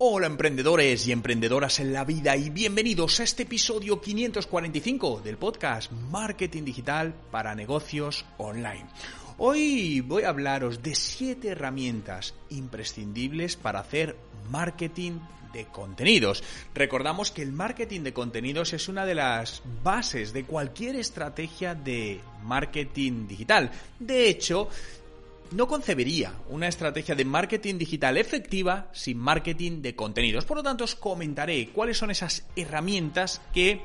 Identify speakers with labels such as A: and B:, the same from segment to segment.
A: Hola emprendedores y emprendedoras en la vida y bienvenidos a este episodio 545 del podcast Marketing Digital para Negocios Online. Hoy voy a hablaros de 7 herramientas imprescindibles para hacer marketing de contenidos. Recordamos que el marketing de contenidos es una de las bases de cualquier estrategia de marketing digital. De hecho, no concebería una estrategia de marketing digital efectiva sin marketing de contenidos. Por lo tanto, os comentaré cuáles son esas herramientas que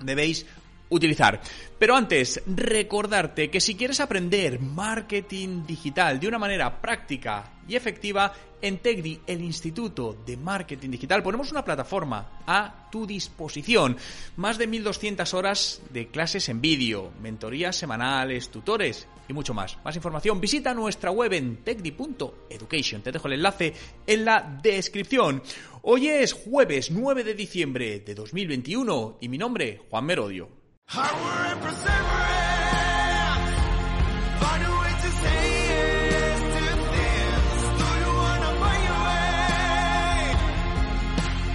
A: debéis utilizar. Pero antes, recordarte que si quieres aprender marketing digital de una manera práctica y efectiva, en Tegdi, el Instituto de Marketing Digital, ponemos una plataforma a tu disposición. Más de 1200 horas de clases en vídeo, mentorías semanales, tutores y mucho más. Más información, visita nuestra web en tegdi.education. Te dejo el enlace en la descripción. Hoy es jueves 9 de diciembre de 2021 y mi nombre, Juan Merodio.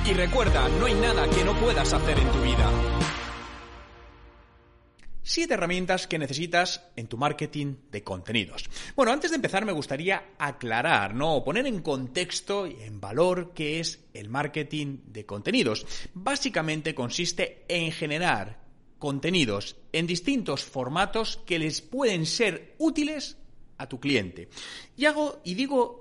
A: Y recuerda, no hay nada que no puedas hacer en tu vida. Siete herramientas que necesitas en tu marketing de contenidos. Bueno, antes de empezar me gustaría aclarar, ¿no? Poner en contexto y en valor qué es el marketing de contenidos. Básicamente consiste en generar contenidos en distintos formatos que les pueden ser útiles a tu cliente. Y hago, y digo,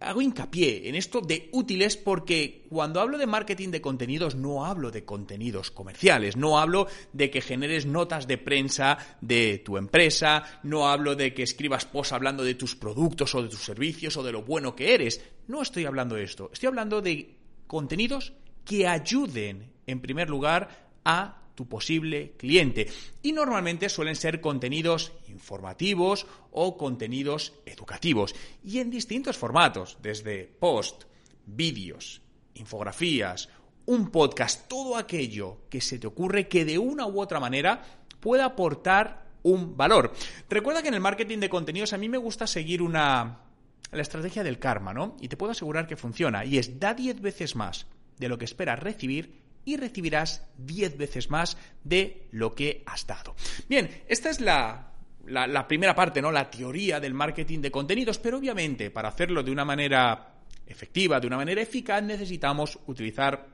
A: hago hincapié en esto de útiles porque cuando hablo de marketing de contenidos no hablo de contenidos comerciales, no hablo de que generes notas de prensa de tu empresa, no hablo de que escribas posts hablando de tus productos o de tus servicios o de lo bueno que eres. No estoy hablando de esto, estoy hablando de contenidos que ayuden, en primer lugar, a tu posible cliente. Y normalmente suelen ser contenidos informativos o contenidos educativos. Y en distintos formatos, desde post, vídeos, infografías, un podcast, todo aquello que se te ocurre que de una u otra manera pueda aportar un valor. Recuerda que en el marketing de contenidos a mí me gusta seguir una la estrategia del karma, ¿no? Y te puedo asegurar que funciona y es da 10 veces más de lo que esperas recibir y recibirás 10 veces más de lo que has dado. Bien, esta es la, la, primera parte, ¿no? La teoría del marketing de contenidos, pero obviamente para hacerlo de una manera efectiva, de una manera eficaz, necesitamos utilizar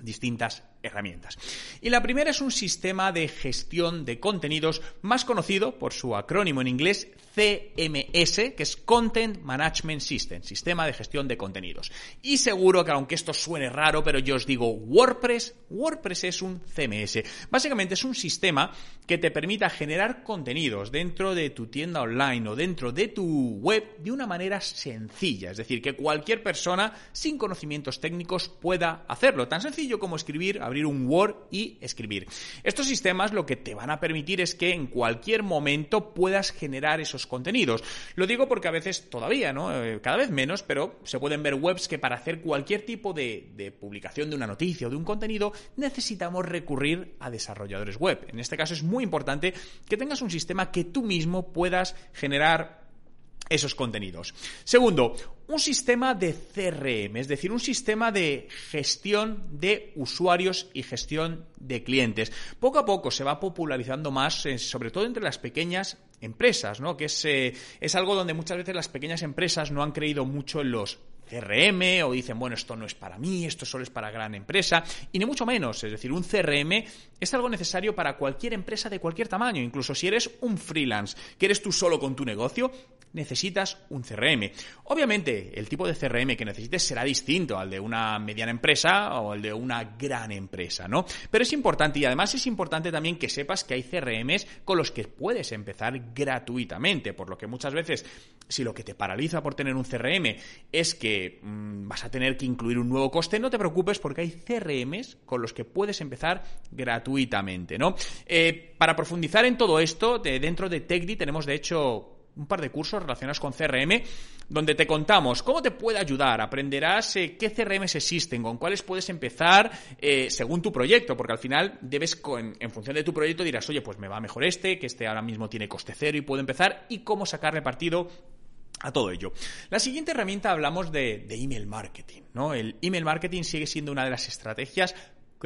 A: distintas herramientas. Y la primera es un sistema de gestión de contenidos más conocido por su acrónimo en inglés CMS, que es Content Management System, sistema de gestión de contenidos. Y seguro que aunque esto suene raro, pero yo os digo WordPress, WordPress es un CMS. Básicamente es un sistema que te permita generar contenidos dentro de tu tienda online o dentro de tu web de una manera sencilla, es decir, que cualquier persona sin conocimientos técnicos pueda hacerlo, tan sencillo como escribir abrir un Word y escribir. Estos sistemas lo que te van a permitir es que en cualquier momento puedas generar esos contenidos. Lo digo porque a veces todavía, ¿no? Eh, cada vez menos, pero se pueden ver webs que para hacer cualquier tipo de, de publicación de una noticia o de un contenido necesitamos recurrir a desarrolladores web. En este caso es muy importante que tengas un sistema que tú mismo puedas generar esos contenidos. Segundo, un sistema de CRM, es decir, un sistema de gestión de usuarios y gestión de clientes. Poco a poco se va popularizando más, eh, sobre todo entre las pequeñas empresas, ¿no? Que es, eh, es algo donde muchas veces las pequeñas empresas no han creído mucho en los CRM o dicen, bueno, esto no es para mí, esto solo es para gran empresa, y ni mucho menos, es decir, un CRM es algo necesario para cualquier empresa de cualquier tamaño, incluso si eres un freelance, que eres tú solo con tu negocio, necesitas un CRM. Obviamente, el tipo de CRM que necesites será distinto al de una mediana empresa o al de una gran empresa, ¿no? Pero es importante y además es importante también que sepas que hay CRMs con los que puedes empezar gratuitamente, por lo que muchas veces si lo que te paraliza por tener un CRM es que mm, vas a tener que incluir un nuevo coste, no te preocupes porque hay CRMs con los que puedes empezar gratuitamente, ¿no? Eh, para profundizar en todo esto, dentro de TechDi tenemos de hecho un par de cursos relacionados con CRM donde te contamos cómo te puede ayudar, aprenderás eh, qué CRMs existen, con cuáles puedes empezar eh, según tu proyecto, porque al final debes, en, función de tu proyecto, dirás, oye, pues me va mejor este, que este ahora mismo tiene coste cero y puedo empezar, y cómo sacarle partido a todo ello. La siguiente herramienta hablamos de, email marketing. ¿no? El email marketing sigue siendo una de las estrategias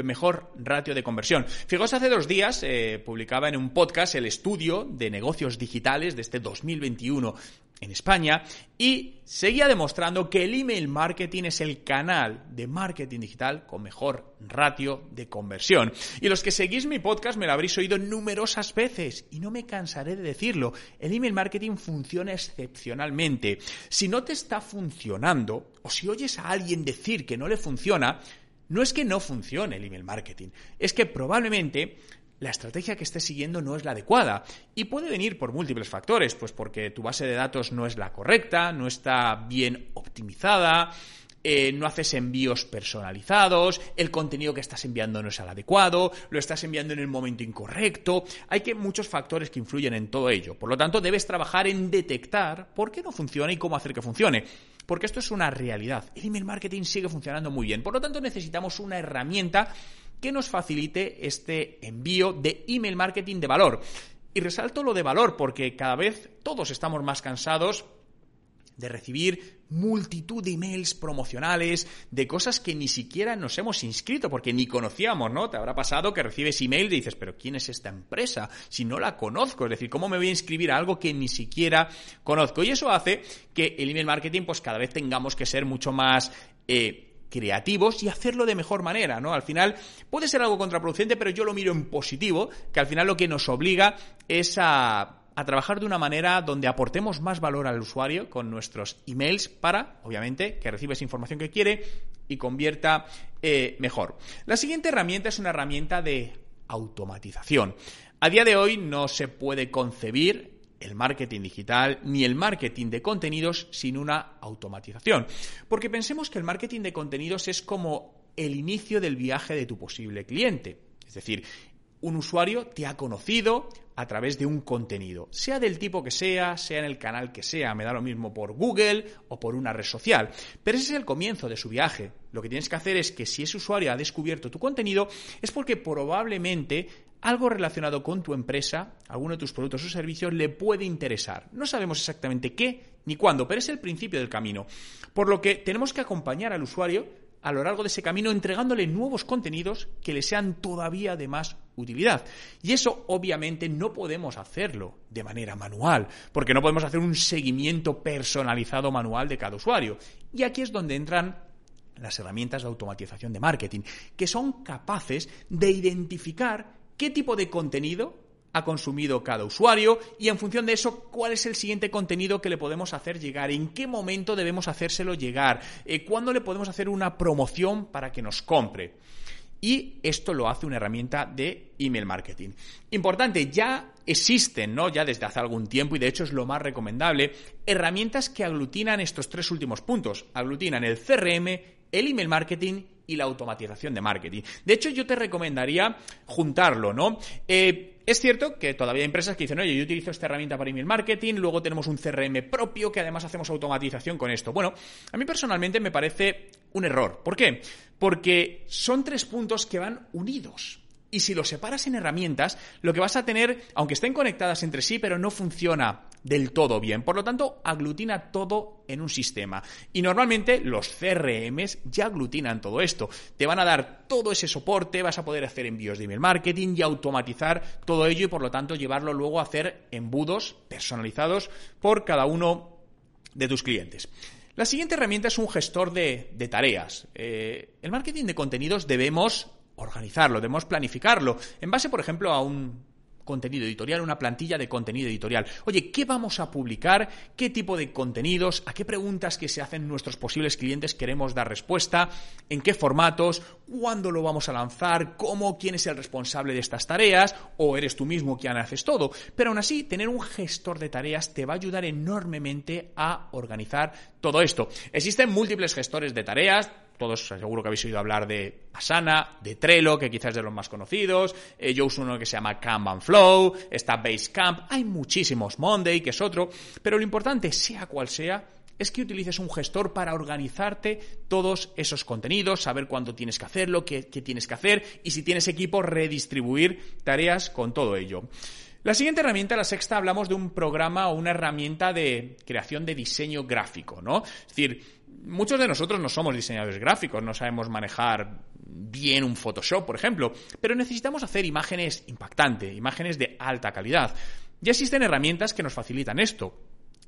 A: mejor ratio de conversión. Fijaos, hace dos días eh, publicaba en un podcast el estudio de negocios digitales de este 2021 en España y seguía demostrando que el email marketing es el canal de marketing digital con mejor ratio de conversión. Y los que seguís mi podcast me lo habréis oído numerosas veces y no me cansaré de decirlo. El email marketing funciona excepcionalmente. Si no te está funcionando o si oyes a alguien decir que no le funciona, no es que no funcione el email marketing, es que probablemente la estrategia que estés siguiendo no es la adecuada. Y puede venir por múltiples factores, pues porque tu base de datos no es la correcta, no está bien optimizada, eh, no haces envíos personalizados, el contenido que estás enviando no es el adecuado, lo estás enviando en el momento incorrecto. Hay que muchos factores que influyen en todo ello. Por lo tanto, debes trabajar en detectar por qué no funciona y cómo hacer que funcione. Porque esto es una realidad. El email marketing sigue funcionando muy bien. Por lo tanto, necesitamos una herramienta que nos facilite este envío de email marketing de valor. Y resalto lo de valor porque cada vez todos estamos más cansados de recibir multitud de emails promocionales, de cosas que ni siquiera nos hemos inscrito porque ni conocíamos, ¿no? Te habrá pasado que recibes email y dices, pero ¿quién es esta empresa? Si no la conozco, es decir, ¿cómo me voy a inscribir a algo que ni siquiera conozco? Y eso hace que el email marketing, pues cada vez tengamos que ser mucho más... Eh, creativos y hacerlo de mejor manera, ¿no? Al final puede ser algo contraproducente, pero yo lo miro en positivo, que al final lo que nos obliga es a a trabajar de una manera donde aportemos más valor al usuario con nuestros emails para, obviamente, que reciba esa información que quiere y convierta eh, mejor. La siguiente herramienta es una herramienta de automatización. A día de hoy no se puede concebir el marketing digital ni el marketing de contenidos sin una automatización. Porque pensemos que el marketing de contenidos es como el inicio del viaje de tu posible cliente. Es decir, un usuario te ha conocido a través de un contenido, sea del tipo que sea, sea en el canal que sea, me da lo mismo por Google o por una red social. Pero ese es el comienzo de su viaje. Lo que tienes que hacer es que si ese usuario ha descubierto tu contenido, es porque probablemente algo relacionado con tu empresa, alguno de tus productos o servicios, le puede interesar. No sabemos exactamente qué ni cuándo, pero es el principio del camino. Por lo que tenemos que acompañar al usuario a lo largo de ese camino entregándole nuevos contenidos que le sean todavía de más utilidad. Y eso obviamente no podemos hacerlo de manera manual, porque no podemos hacer un seguimiento personalizado manual de cada usuario. Y aquí es donde entran las herramientas de automatización de marketing, que son capaces de identificar qué tipo de contenido ha consumido cada usuario y en función de eso cuál es el siguiente contenido que le podemos hacer llegar, en qué momento debemos hacérselo llegar, eh, cuándo le podemos hacer una promoción para que nos compre. Y esto lo hace una herramienta de email marketing. Importante, ya existen, ¿no? Ya desde hace algún tiempo, y de hecho es lo más recomendable, herramientas que aglutinan estos tres últimos puntos. Aglutinan el CRM, el email marketing y la automatización de marketing. De hecho, yo te recomendaría juntarlo, ¿no? Eh, es cierto que todavía hay empresas que dicen, oye, yo utilizo esta herramienta para email marketing, luego tenemos un CRM propio que además hacemos automatización con esto. Bueno, a mí personalmente me parece un error. ¿Por qué? Porque son tres puntos que van unidos. Y si los separas en herramientas, lo que vas a tener, aunque estén conectadas entre sí, pero no funciona del todo bien. Por lo tanto, aglutina todo en un sistema. Y normalmente los CRMs ya aglutinan todo esto. Te van a dar todo ese soporte, vas a poder hacer envíos de email marketing y automatizar todo ello y por lo tanto llevarlo luego a hacer embudos personalizados por cada uno de tus clientes. La siguiente herramienta es un gestor de, tareas. Eh, el marketing de contenidos debemos organizarlo, debemos planificarlo, en base, por ejemplo, a un contenido editorial, una plantilla de contenido editorial. Oye, ¿qué vamos a publicar? ¿Qué tipo de contenidos? ¿A qué preguntas que se hacen nuestros posibles clientes queremos dar respuesta? ¿En qué formatos? ¿Cuándo lo vamos a lanzar? ¿Cómo? ¿Quién es el responsable de estas tareas? ¿O eres tú mismo quien haces todo? Pero aún así, tener un gestor de tareas te va a ayudar enormemente a organizar todo esto. Existen múltiples gestores de tareas, todos seguro que habéis oído hablar de Asana, de Trello, que quizás es de los más conocidos. Eh, yo uso uno que se llama Kanban Flow, está Basecamp, hay muchísimos, Monday, que es otro, pero lo importante, sea cual sea, es que utilices un gestor para organizarte todos esos contenidos, saber cuándo tienes que hacerlo, qué, qué tienes que hacer y si tienes equipo, redistribuir tareas con todo ello. La siguiente herramienta, la sexta, hablamos de un programa o una herramienta de creación de diseño gráfico, ¿no? Es decir, muchos de nosotros no somos diseñadores gráficos, no sabemos manejar bien un Photoshop, por ejemplo, pero necesitamos hacer imágenes impactantes, imágenes de alta calidad. Ya existen herramientas que nos facilitan esto.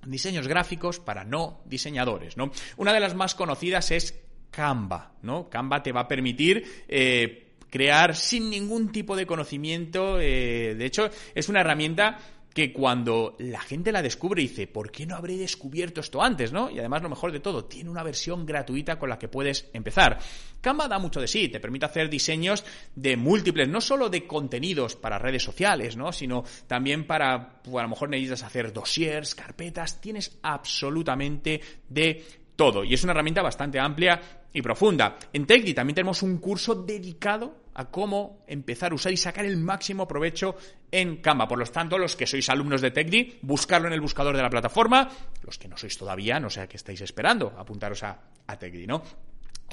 A: Diseños gráficos para no diseñadores, ¿no? Una de las más conocidas es Canva, ¿no? Canva te va a permitir eh, crear sin ningún tipo de conocimiento. Eh, de hecho, es una herramienta que cuando la gente la descubre dice, ¿por qué no habré descubierto esto antes? ¿no? Y además lo mejor de todo, tiene una versión gratuita con la que puedes empezar. Canva da mucho de sí, te permite hacer diseños de múltiples, no solo de contenidos para redes sociales, ¿no? sino también para, pues, a lo mejor necesitas hacer dossiers, carpetas, tienes absolutamente de todo. Y es una herramienta bastante amplia y profunda. En TechDi también tenemos un curso dedicado a cómo empezar a usar y sacar el máximo provecho en Canva. Por lo tanto, los que sois alumnos de TechDi, buscarlo en el buscador de la plataforma. Los que no sois todavía, no sé a qué estáis esperando, apuntaros a, a ¿no?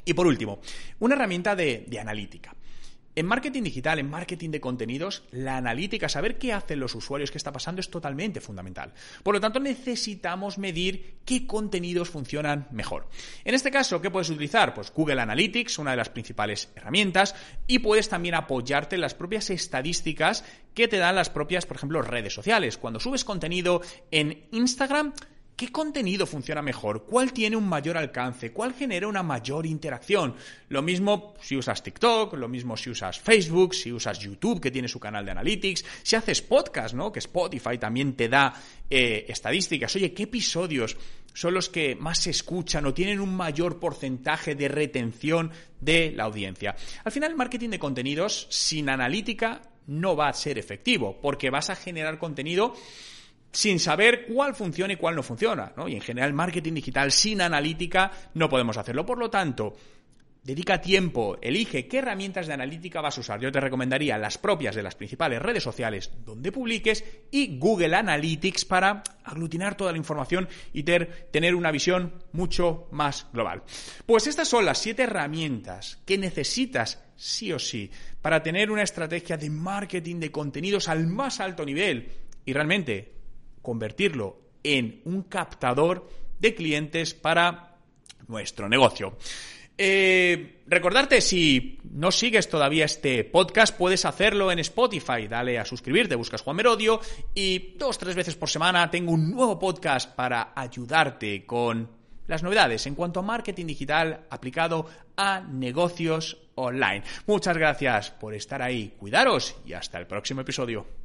A: Y por último, una herramienta de, de analítica. En marketing digital, en marketing de contenidos, la analítica, saber qué hacen los usuarios, qué está pasando, es totalmente fundamental. Por lo tanto, necesitamos medir qué contenidos funcionan mejor. En este caso, ¿qué puedes utilizar? Pues Google Analytics, una de las principales herramientas, y puedes también apoyarte en las propias estadísticas que te dan las propias, por ejemplo, redes sociales. Cuando subes contenido en Instagram, ¿Qué contenido funciona mejor? ¿Cuál tiene un mayor alcance? ¿Cuál genera una mayor interacción? Lo mismo si usas TikTok, lo mismo si usas Facebook, si usas YouTube, que tiene su canal de analytics, si haces podcast, ¿no? Que Spotify también te da eh, estadísticas. Oye, ¿qué episodios son los que más se escuchan o tienen un mayor porcentaje de retención de la audiencia? Al final, el marketing de contenidos sin analítica no va a ser efectivo, porque vas a generar contenido sin saber cuál funciona y cuál no funciona. Y en general, marketing digital sin analítica no podemos hacerlo. Por lo tanto, dedica tiempo, elige qué herramientas de analítica vas a usar. Yo te recomendaría las propias de las principales redes sociales donde publiques y Google Analytics para aglutinar toda la información y tener una visión mucho más global. Pues estas son las siete herramientas que necesitas sí o sí para tener una estrategia de marketing de contenidos al más alto nivel y realmente convertirlo en un captador de clientes para nuestro negocio. Eh, recordarte, si no sigues todavía este podcast, puedes hacerlo en Spotify. Dale a suscribirte, buscas Juan Merodio y dos, tres veces por semana tengo un nuevo podcast para ayudarte con las novedades en cuanto a marketing digital aplicado a negocios online. Muchas gracias por estar ahí. Cuidaros y hasta el próximo episodio.